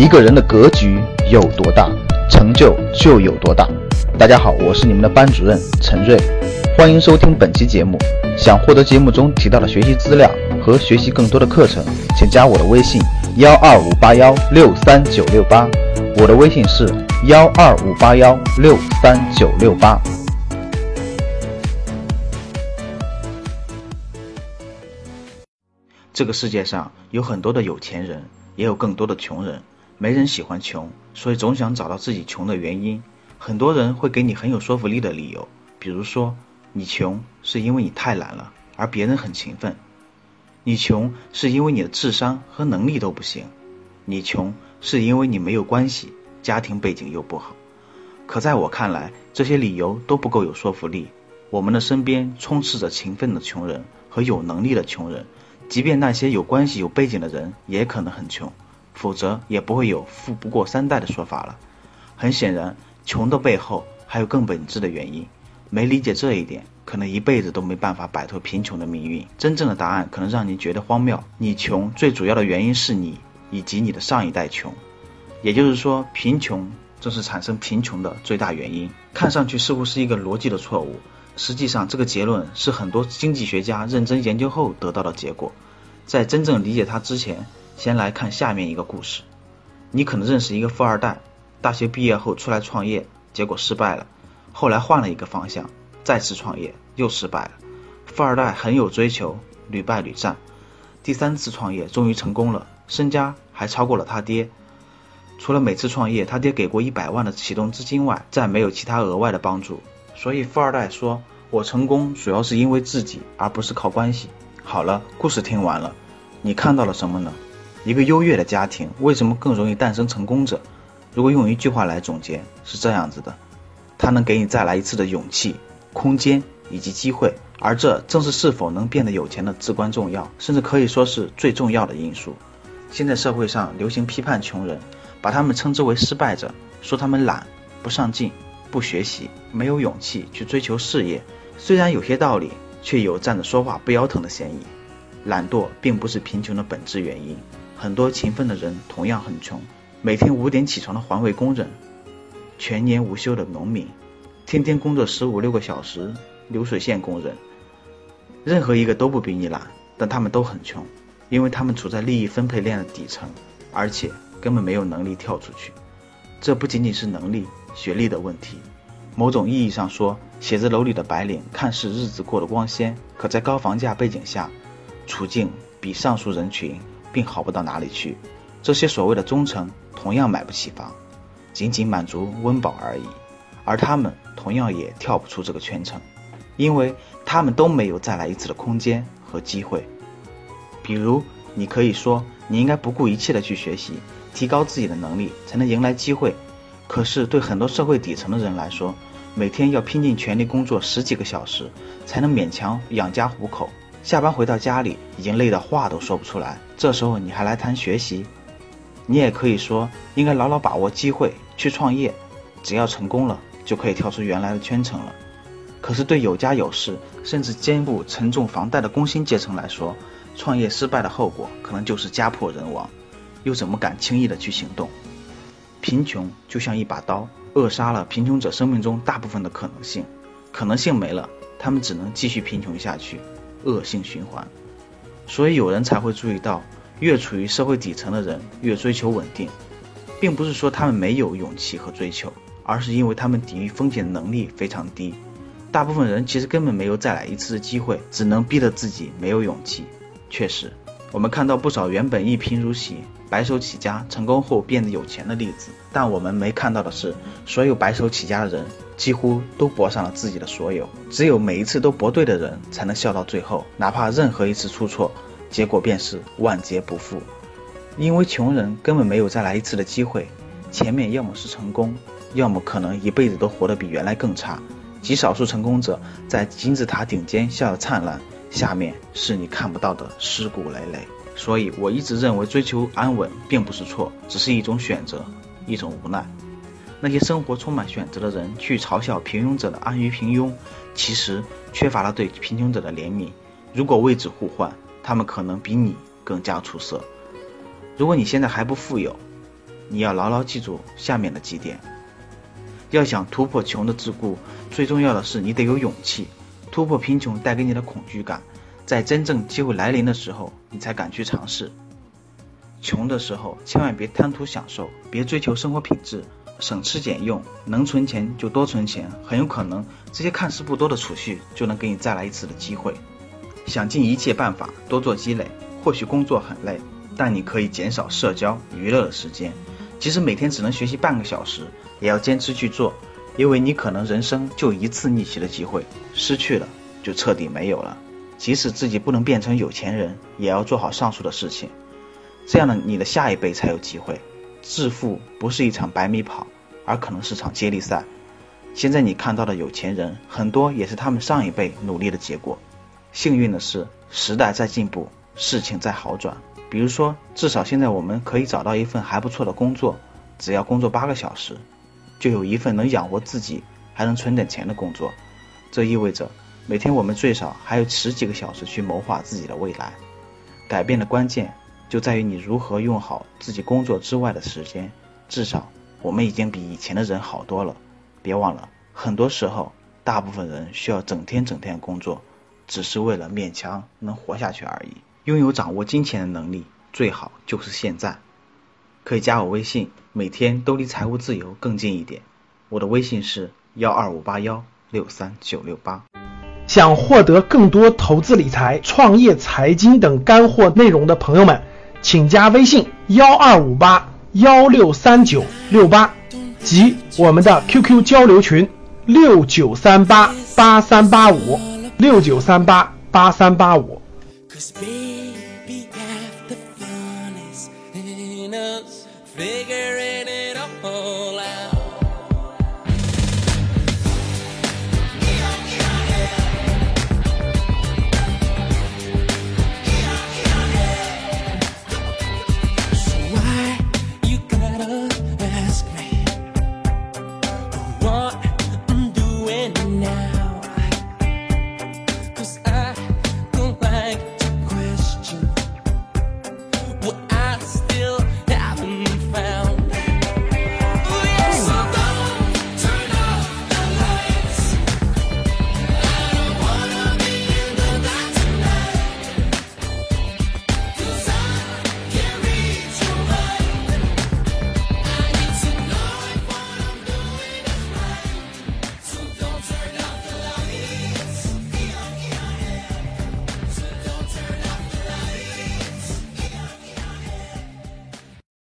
一个人的格局有多大，成就就有多大。大家好，我是你们的班主任陈瑞，欢迎收听本期节目。想获得节目中提到的学习资料和学习更多的课程，请加我的微信：幺二五八幺六三九六八。我的微信是幺二五八幺六三九六八。这个世界上有很多的有钱人，也有更多的穷人。没人喜欢穷，所以总想找到自己穷的原因。很多人会给你很有说服力的理由，比如说你穷是因为你太懒了，而别人很勤奋；你穷是因为你的智商和能力都不行；你穷是因为你没有关系，家庭背景又不好。可在我看来，这些理由都不够有说服力。我们的身边充斥着勤奋的穷人和有能力的穷人。即便那些有关系、有背景的人也可能很穷，否则也不会有“富不过三代”的说法了。很显然，穷的背后还有更本质的原因。没理解这一点，可能一辈子都没办法摆脱贫穷的命运。真正的答案可能让你觉得荒谬：你穷最主要的原因是你以及你的上一代穷。也就是说，贫穷正是产生贫穷的最大原因。看上去似乎是一个逻辑的错误。实际上，这个结论是很多经济学家认真研究后得到的结果。在真正理解它之前，先来看下面一个故事。你可能认识一个富二代，大学毕业后出来创业，结果失败了，后来换了一个方向，再次创业又失败了。富二代很有追求，屡败屡战，第三次创业终于成功了，身家还超过了他爹。除了每次创业他爹给过一百万的启动资金外，再没有其他额外的帮助。所以富二代说：“我成功主要是因为自己，而不是靠关系。”好了，故事听完了，你看到了什么呢？一个优越的家庭为什么更容易诞生成功者？如果用一句话来总结，是这样子的：它能给你再来一次的勇气、空间以及机会，而这正是是否能变得有钱的至关重要，甚至可以说是最重要的因素。现在社会上流行批判穷人，把他们称之为失败者，说他们懒、不上进。不学习，没有勇气去追求事业，虽然有些道理，却有站着说话不腰疼的嫌疑。懒惰并不是贫穷的本质原因，很多勤奋的人同样很穷。每天五点起床的环卫工人，全年无休的农民，天天工作十五六个小时流水线工人，任何一个都不比你懒，但他们都很穷，因为他们处在利益分配链的底层，而且根本没有能力跳出去。这不仅仅是能力。学历的问题，某种意义上说，写字楼里的白领看似日子过得光鲜，可在高房价背景下，处境比上述人群并好不到哪里去。这些所谓的中层同样买不起房，仅仅满足温饱而已，而他们同样也跳不出这个圈层，因为他们都没有再来一次的空间和机会。比如，你可以说，你应该不顾一切的去学习，提高自己的能力，才能迎来机会。可是，对很多社会底层的人来说，每天要拼尽全力工作十几个小时，才能勉强养家糊口。下班回到家里，已经累得话都说不出来。这时候你还来谈学习？你也可以说，应该牢牢把握机会去创业，只要成功了，就可以跳出原来的圈层了。可是，对有家有室，甚至肩负沉重房贷的工薪阶层来说，创业失败的后果可能就是家破人亡，又怎么敢轻易的去行动？贫穷就像一把刀，扼杀了贫穷者生命中大部分的可能性。可能性没了，他们只能继续贫穷下去，恶性循环。所以有人才会注意到，越处于社会底层的人越追求稳定，并不是说他们没有勇气和追求，而是因为他们抵御风险的能力非常低。大部分人其实根本没有再来一次的机会，只能逼得自己没有勇气。确实。我们看到不少原本一贫如洗、白手起家成功后变得有钱的例子，但我们没看到的是，所有白手起家的人几乎都搏上了自己的所有。只有每一次都搏对的人，才能笑到最后，哪怕任何一次出错，结果便是万劫不复。因为穷人根本没有再来一次的机会，前面要么是成功，要么可能一辈子都活得比原来更差。极少数成功者在金字塔顶尖笑得灿烂。下面是你看不到的尸骨累累，所以我一直认为追求安稳并不是错，只是一种选择，一种无奈。那些生活充满选择的人去嘲笑平庸者的安于平庸，其实缺乏了对贫穷者的怜悯。如果位置互换，他们可能比你更加出色。如果你现在还不富有，你要牢牢记住下面的几点。要想突破穷的桎梏，最重要的是你得有勇气。突破贫穷带给你的恐惧感，在真正机会来临的时候，你才敢去尝试。穷的时候，千万别贪图享受，别追求生活品质，省吃俭用，能存钱就多存钱。很有可能，这些看似不多的储蓄，就能给你再来一次的机会。想尽一切办法多做积累，或许工作很累，但你可以减少社交娱乐的时间。即使每天只能学习半个小时，也要坚持去做，因为你可能人生就一次逆袭的机会，失去了就彻底没有了。即使自己不能变成有钱人，也要做好上述的事情。这样的你的下一辈才有机会。致富不是一场百米跑，而可能是场接力赛。现在你看到的有钱人，很多也是他们上一辈努力的结果。幸运的是，时代在进步，事情在好转。比如说，至少现在我们可以找到一份还不错的工作，只要工作八个小时，就有一份能养活自己还能存点钱的工作。这意味着每天我们最少还有十几个小时去谋划自己的未来。改变的关键。就在于你如何用好自己工作之外的时间。至少我们已经比以前的人好多了。别忘了，很多时候，大部分人需要整天整天工作，只是为了勉强能活下去而已。拥有掌握金钱的能力，最好就是现在。可以加我微信，每天都离财务自由更近一点。我的微信是幺二五八幺六三九六八。想获得更多投资理财、创业、财经等干货内容的朋友们。请加微信幺二五八幺六三九六八及我们的 QQ 交流群六九三八八三八五六九三八八三八五。Cause